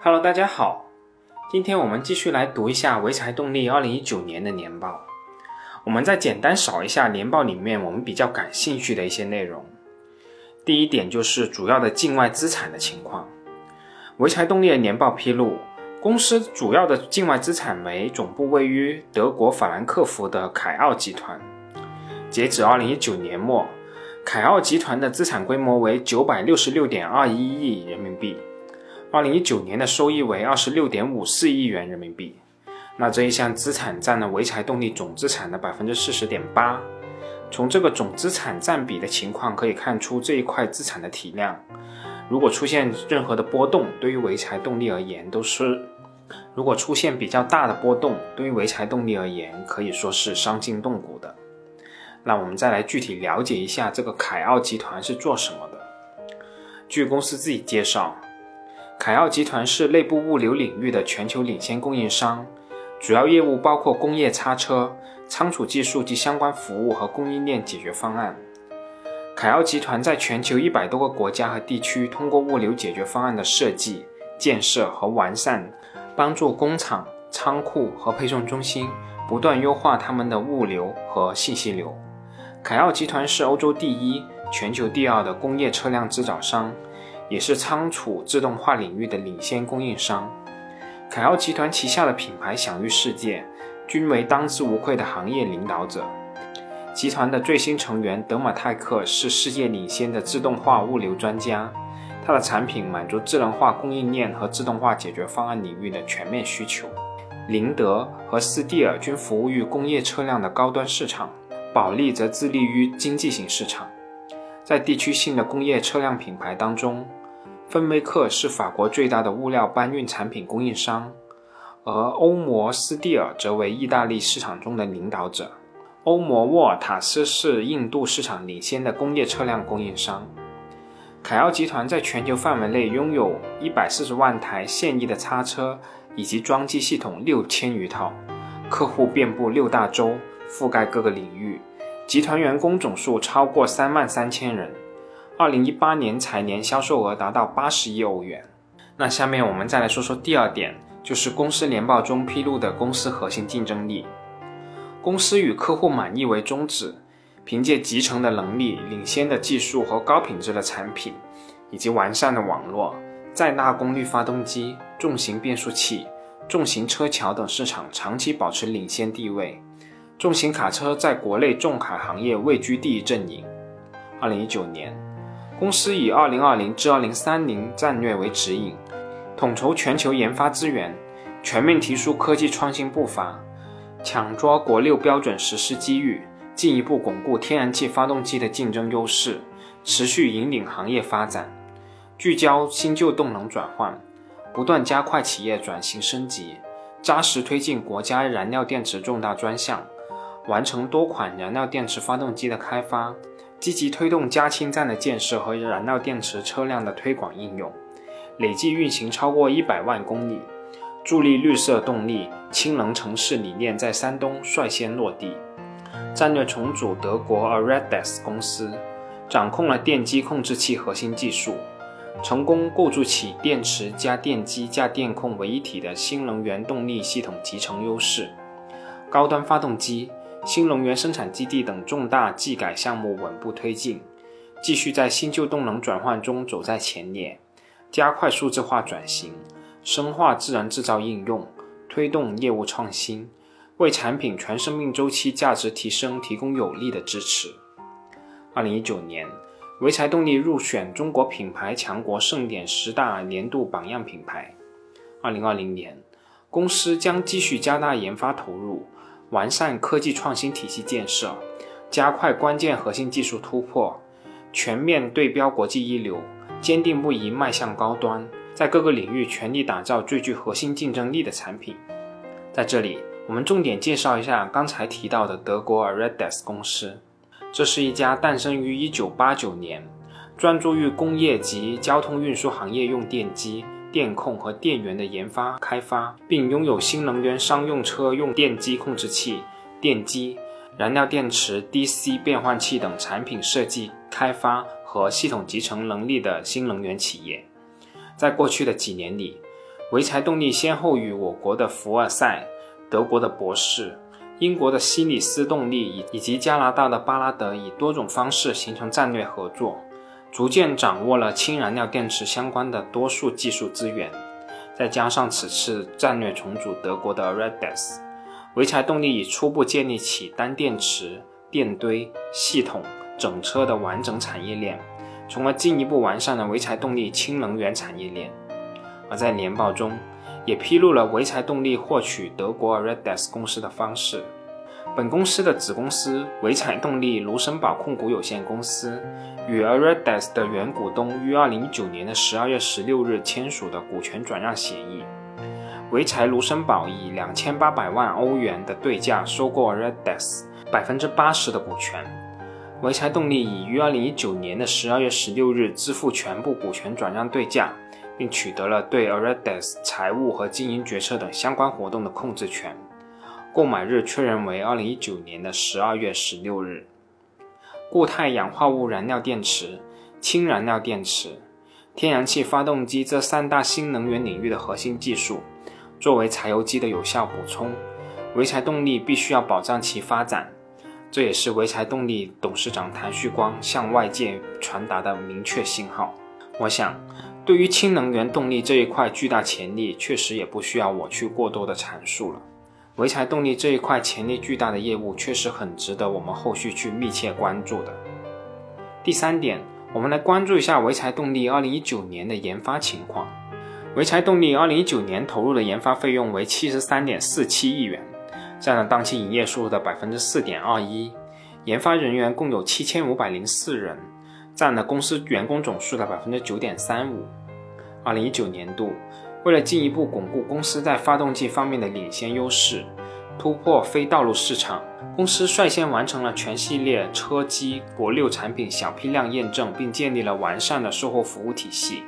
Hello，大家好，今天我们继续来读一下潍柴动力2019年的年报。我们再简单扫一下年报里面我们比较感兴趣的一些内容。第一点就是主要的境外资产的情况。潍柴动力的年报披露，公司主要的境外资产为总部位于德国法兰克福的凯奥集团。截止2019年末，凯奥集团的资产规模为966.21亿人民币。二零一九年的收益为二十六点五四亿元人民币，那这一项资产占了潍柴动力总资产的百分之四十点八。从这个总资产占比的情况可以看出这一块资产的体量。如果出现任何的波动，对于潍柴动力而言都是；如果出现比较大的波动，对于潍柴动力而言可以说是伤筋动骨的。那我们再来具体了解一下这个凯奥集团是做什么的。据公司自己介绍。凯奥集团是内部物流领域的全球领先供应商，主要业务包括工业叉车、仓储技术及相关服务和供应链解决方案。凯奥集团在全球一百多个国家和地区，通过物流解决方案的设计、建设和完善，帮助工厂、仓库和配送中心不断优化他们的物流和信息流。凯奥集团是欧洲第一、全球第二的工业车辆制造商。也是仓储自动化领域的领先供应商。凯奥集团旗下的品牌享誉世界，均为当之无愧的行业领导者。集团的最新成员德马泰克是世界领先的自动化物流专家，它的产品满足智能化供应链和自动化解决方案领域的全面需求。林德和斯蒂尔均服务于工业车辆的高端市场，保利则致力于经济型市场。在地区性的工业车辆品牌当中，芬威克是法国最大的物料搬运产品供应商，而欧摩斯蒂尔则为意大利市场中的领导者。欧摩沃尔塔斯是印度市场领先的工业车辆供应商。凯奥集团在全球范围内拥有一百四十万台现役的叉车以及装机系统六千余套，客户遍布六大洲，覆盖各个领域，集团员工总数超过三万三千人。二零一八年财年销售额达到八十亿欧元。那下面我们再来说说第二点，就是公司年报中披露的公司核心竞争力。公司以客户满意为宗旨，凭借集成的能力、领先的技术和高品质的产品，以及完善的网络，在大功率发动机、重型变速器、重型车桥等市场长期保持领先地位。重型卡车在国内重卡行业位居第一阵营。二零一九年。公司以二零二零至二零三零战略为指引，统筹全球研发资源，全面提速科技创新步伐，抢抓国六标准实施机遇，进一步巩固天然气发动机的竞争优势，持续引领行业发展，聚焦新旧动能转换，不断加快企业转型升级，扎实推进国家燃料电池重大专项，完成多款燃料电池发动机的开发。积极推动加氢站的建设和燃料电池车辆的推广应用，累计运行超过一百万公里，助力绿色动力、氢能城市理念在山东率先落地。战略重组德国 Aredes 公司，掌控了电机控制器核心技术，成功构筑起电池加电机加电控为一体的新能源动力系统集成优势，高端发动机。新能源生产基地等重大技改项目稳步推进，继续在新旧动能转换中走在前列，加快数字化转型，深化智能制造应用，推动业务创新，为产品全生命周期价值提升提供有力的支持。二零一九年，潍柴动力入选中国品牌强国盛典十大年度榜样品牌。二零二零年，公司将继续加大研发投入。完善科技创新体系建设，加快关键核心技术突破，全面对标国际一流，坚定不移迈向高端，在各个领域全力打造最具核心竞争力的产品。在这里，我们重点介绍一下刚才提到的德国 Aredes 公司，这是一家诞生于1989年，专注于工业及交通运输行业用电机。电控和电源的研发开发，并拥有新能源商用车用电机控制器、电机、燃料电池、DC 变换器等产品设计、开发和系统集成能力的新能源企业。在过去的几年里，潍柴动力先后与我国的福尔赛、德国的博士、英国的西里斯动力以以及加拿大的巴拉德以多种方式形成战略合作，逐渐掌握了氢燃料电池相关的多数技术资源。再加上此次战略重组德国的 r e d e s 潍柴动力已初步建立起单电池、电堆系统、整车的完整产业链，从而进一步完善了潍柴动力氢能源产业链。而在年报中，也披露了潍柴动力获取德国 r e d e s 公司的方式。本公司的子公司潍柴动力卢森堡控股有限公司与 a r e d e s 的原股东于2019年的12月16日签署的股权转让协议。潍柴卢森堡以2800万欧元的对价收购 a r e d e s 百分之八十的股权。潍柴动力已于2019年的12月16日支付全部股权转让对价。并取得了对 Aredes 财务和经营决策等相关活动的控制权。购买日确认为二零一九年的十二月十六日。固态氧化物燃料电池、氢燃料电池、天然气发动机这三大新能源领域的核心技术，作为柴油机的有效补充，潍柴动力必须要保障其发展。这也是潍柴动力董事长谭旭光向外界传达的明确信号。我想。对于氢能源动力这一块巨大潜力，确实也不需要我去过多的阐述了。潍柴动力这一块潜力巨大的业务，确实很值得我们后续去密切关注的。第三点，我们来关注一下潍柴动力2019年的研发情况。潍柴动力2019年投入的研发费用为73.47亿元，占了当期营业收入的4.21%，研发人员共有7504人。占了公司员工总数的百分之九点三五。二零一九年度，为了进一步巩固公司在发动机方面的领先优势，突破非道路市场，公司率先完成了全系列车机国六产品小批量验证，并建立了完善的售后服务体系。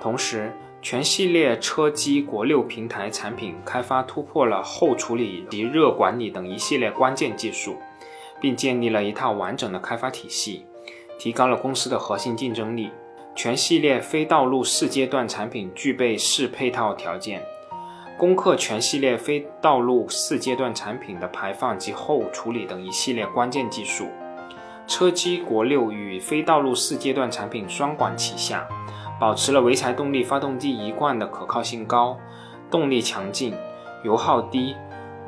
同时，全系列车机国六平台产品开发突破了后处理及热管理等一系列关键技术，并建立了一套完整的开发体系。提高了公司的核心竞争力。全系列非道路四阶段产品具备适配套条件，攻克全系列非道路四阶段产品的排放及后处理等一系列关键技术。车机国六与非道路四阶段产品双管齐下，保持了潍柴动力发动机一贯的可靠性高、动力强劲、油耗低、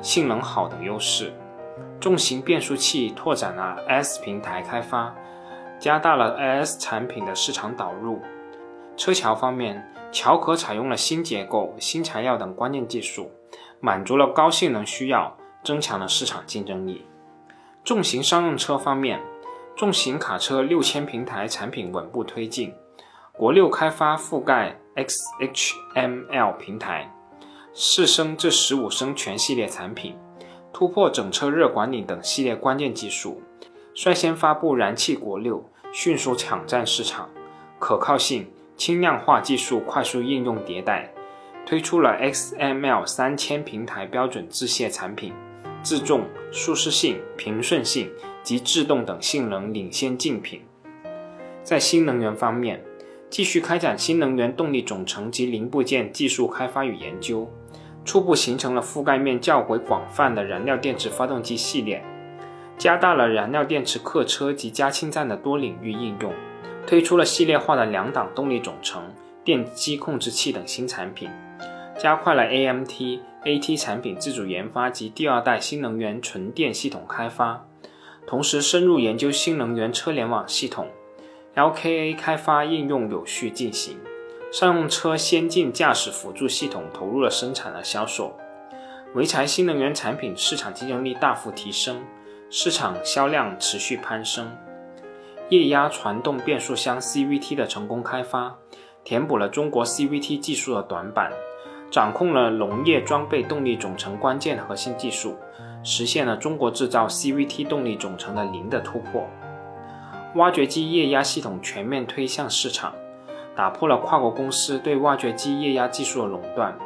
性能好等优势。重型变速器拓展了 S 平台开发。加大了 IS 产品的市场导入。车桥方面，桥壳采用了新结构、新材料等关键技术，满足了高性能需要，增强了市场竞争力。重型商用车方面，重型卡车六千平台产品稳步推进，国六开发覆盖 XHML 平台，四升至十五升全系列产品，突破整车热管理等系列关键技术，率先发布燃气国六。迅速抢占市场，可靠性、轻量化技术快速应用迭代，推出了 XML 三千平台标准自卸产品，自重、舒适性、平顺性及制动等性能领先竞品。在新能源方面，继续开展新能源动力总成及零部件技术开发与研究，初步形成了覆盖面较为广泛的燃料电池发动机系列。加大了燃料电池客车及加氢站的多领域应用，推出了系列化的两档动力总成、电机控制器等新产品，加快了 AMT、AT 产品自主研发及第二代新能源纯电系统开发，同时深入研究新能源车联网系统，LKA 开发应用有序进行，商用车先进驾驶辅助系统投入了生产和销售，潍柴新能源产品市场竞争力大幅提升。市场销量持续攀升，液压传动变速箱 CVT 的成功开发，填补了中国 CVT 技术的短板，掌控了农业装备动力总成关键核心技术，实现了中国制造 CVT 动力总成的零的突破。挖掘机液压系统全面推向市场，打破了跨国公司对挖掘机液压技术的垄断，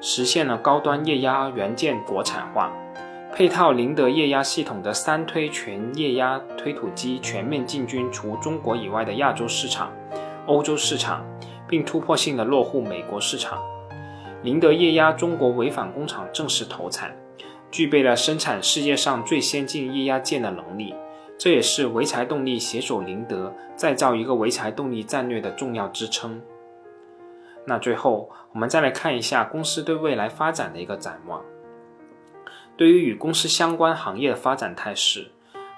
实现了高端液压元件国产化。配套宁德液压系统的三推全液压推土机全面进军除中国以外的亚洲市场、欧洲市场，并突破性的落户美国市场。宁德液压中国潍坊工厂正式投产，具备了生产世界上最先进液压件的能力。这也是潍柴动力携手宁德再造一个潍柴动力战略的重要支撑。那最后，我们再来看一下公司对未来发展的一个展望。对于与公司相关行业的发展态势，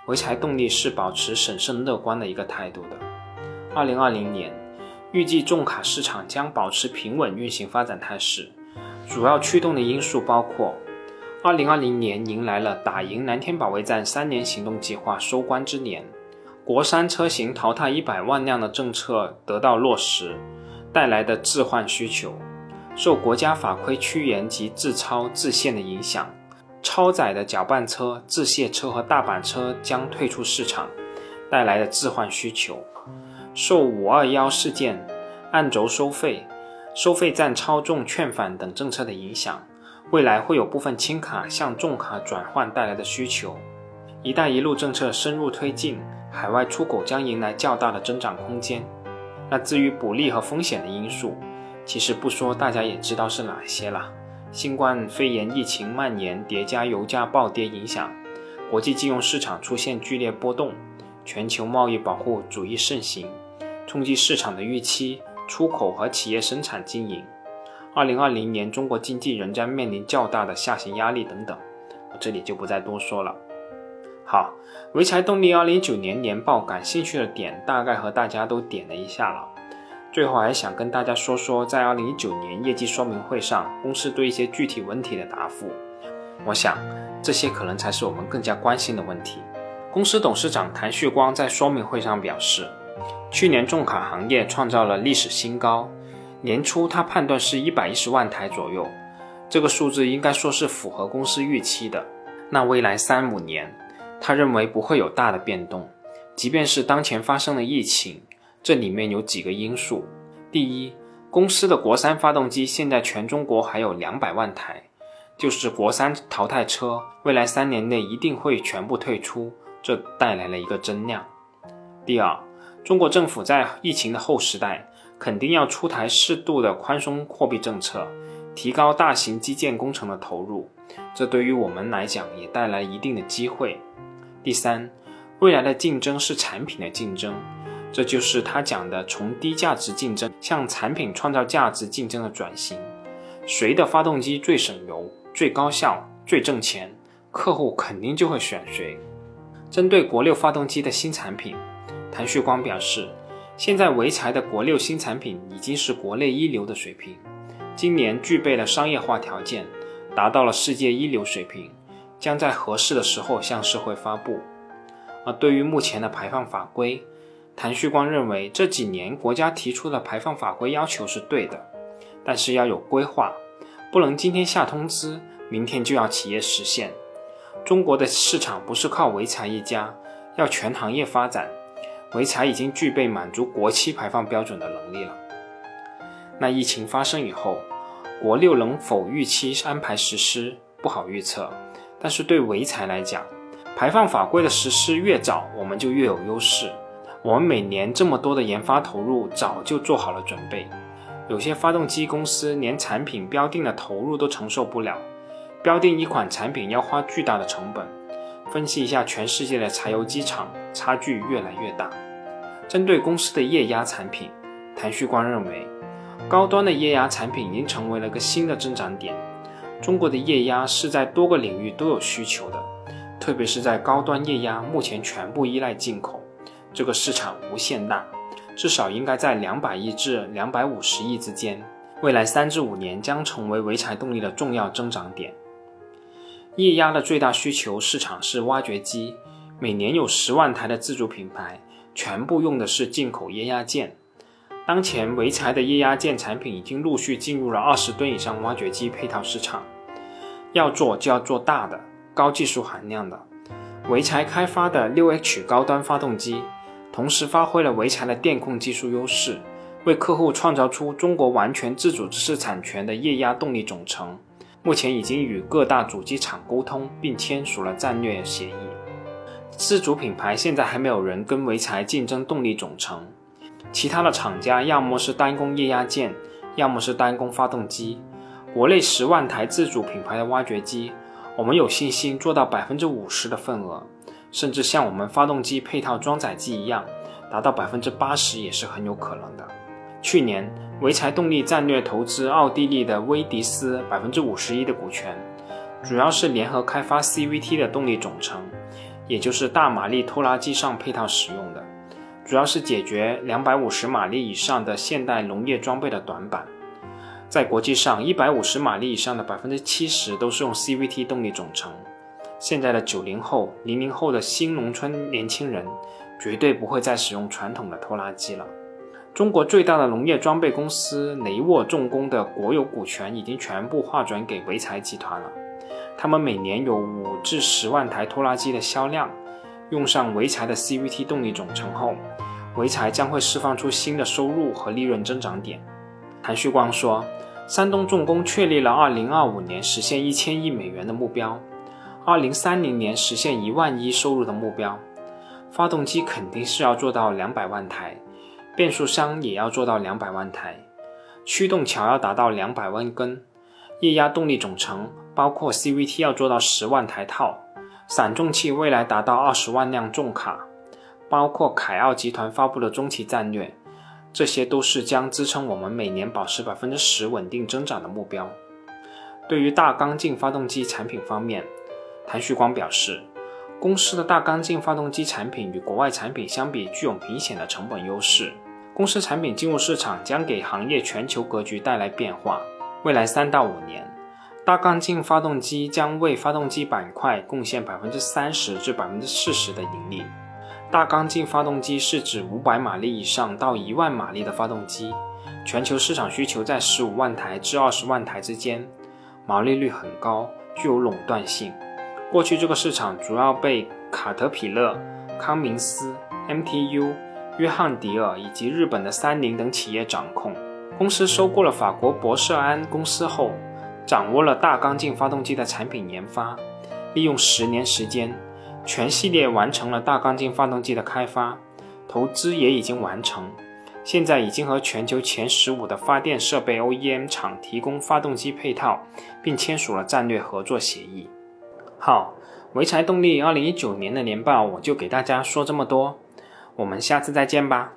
潍柴动力是保持审慎乐观的一个态度的。二零二零年，预计重卡市场将保持平稳运行发展态势，主要驱动的因素包括。二零二零年迎来了打赢蓝天保卫战三年行动计划收官之年，国三车型淘汰一百万辆的政策得到落实，带来的置换需求，受国家法规趋严及自超自限的影响，超载的搅拌车、自卸车和大板车将退出市场，带来的置换需求，受五二幺事件、按轴收费、收费站超重劝返等政策的影响。未来会有部分轻卡向重卡转换带来的需求，“一带一路”政策深入推进，海外出口将迎来较大的增长空间。那至于补利和风险的因素，其实不说大家也知道是哪些了。新冠肺炎疫情蔓延叠加油价暴跌影响，国际金融市场出现剧烈波动，全球贸易保护主义盛行，冲击市场的预期、出口和企业生产经营。二零二零年，中国经济仍将面临较大的下行压力等等，我这里就不再多说了。好，潍柴动力二零一九年年报感兴趣的点大概和大家都点了一下了。最后还想跟大家说说，在二零一九年业绩说明会上，公司对一些具体问题的答复。我想，这些可能才是我们更加关心的问题。公司董事长谭旭光在说明会上表示，去年重卡行业创造了历史新高。年初，他判断是一百一十万台左右，这个数字应该说是符合公司预期的。那未来三五年，他认为不会有大的变动。即便是当前发生了疫情，这里面有几个因素：第一，公司的国三发动机现在全中国还有两百万台，就是国三淘汰车，未来三年内一定会全部退出，这带来了一个增量。第二，中国政府在疫情的后时代。肯定要出台适度的宽松货币政策，提高大型基建工程的投入，这对于我们来讲也带来一定的机会。第三，未来的竞争是产品的竞争，这就是他讲的从低价值竞争向产品创造价值竞争的转型。谁的发动机最省油、最高效、最挣钱，客户肯定就会选谁。针对国六发动机的新产品，谭旭光表示。现在潍柴的国六新产品已经是国内一流的水平，今年具备了商业化条件，达到了世界一流水平，将在合适的时候向社会发布。而对于目前的排放法规，谭旭光认为这几年国家提出的排放法规要求是对的，但是要有规划，不能今天下通知，明天就要企业实现。中国的市场不是靠潍柴一家，要全行业发展。潍柴已经具备满足国七排放标准的能力了。那疫情发生以后，国六能否预期安排实施不好预测。但是对潍柴来讲，排放法规的实施越早，我们就越有优势。我们每年这么多的研发投入，早就做好了准备。有些发动机公司连产品标定的投入都承受不了，标定一款产品要花巨大的成本。分析一下全世界的柴油机厂，差距越来越大。针对公司的液压产品，谭旭光认为，高端的液压产品已经成为了个新的增长点。中国的液压是在多个领域都有需求的，特别是在高端液压，目前全部依赖进口，这个市场无限大，至少应该在两百亿至两百五十亿之间。未来三至五年将成为潍柴动力的重要增长点。液压的最大需求市场是挖掘机，每年有十万台的自主品牌。全部用的是进口液压件。当前潍柴的液压件产品已经陆续进入了二十吨以上挖掘机配套市场。要做就要做大的、高技术含量的。潍柴开发的六 H 高端发动机，同时发挥了潍柴的电控技术优势，为客户创造出中国完全自主知识产权的液压动力总成。目前已经与各大主机厂沟通，并签署了战略协议。自主品牌现在还没有人跟潍柴竞争动力总成，其他的厂家要么是单供液压件，要么是单供发动机。国内十万台自主品牌的挖掘机，我们有信心做到百分之五十的份额，甚至像我们发动机配套装载机一样，达到百分之八十也是很有可能的。去年，潍柴动力战略投资奥地利的威迪斯百分之五十一的股权，主要是联合开发 CVT 的动力总成，也就是大马力拖拉机上配套使用的，主要是解决两百五十马力以上的现代农业装备的短板。在国际上，一百五十马力以上的百分之七十都是用 CVT 动力总成。现在的九零后、零零后的新农村年轻人，绝对不会再使用传统的拖拉机了。中国最大的农业装备公司雷沃重工的国有股权已经全部划转给潍柴集团了。他们每年有五至十万台拖拉机的销量，用上潍柴的 CVT 动力总成后，潍柴将会释放出新的收入和利润增长点。谭旭光说。山东重工确立了2025年实现一千亿美元的目标，2030年实现一万一收入的目标。发动机肯定是要做到两百万台，变速箱也要做到两百万台，驱动桥要达到两百万根，液压动力总成包括 CVT 要做到十万台套，散重器未来达到二十万辆重卡，包括凯奥集团发布的中期战略。这些都是将支撑我们每年保持百分之十稳定增长的目标。对于大缸径发动机产品方面，谭旭光表示，公司的大缸径发动机产品与国外产品相比具有明显的成本优势。公司产品进入市场将给行业全球格局带来变化。未来三到五年，大缸径发动机将为发动机板块贡献百分之三十至百分之四十的盈利。大缸径发动机是指五百马力以上到一万马力的发动机，全球市场需求在十五万台至二十万台之间，毛利率很高，具有垄断性。过去这个市场主要被卡特彼勒、康明斯、MTU、约翰迪尔以及日本的三菱等企业掌控。公司收购了法国博瑟安公司后，掌握了大缸径发动机的产品研发，利用十年时间。全系列完成了大缸径发动机的开发，投资也已经完成，现在已经和全球前十五的发电设备 OEM 厂提供发动机配套，并签署了战略合作协议。好，潍柴动力二零一九年的年报我就给大家说这么多，我们下次再见吧。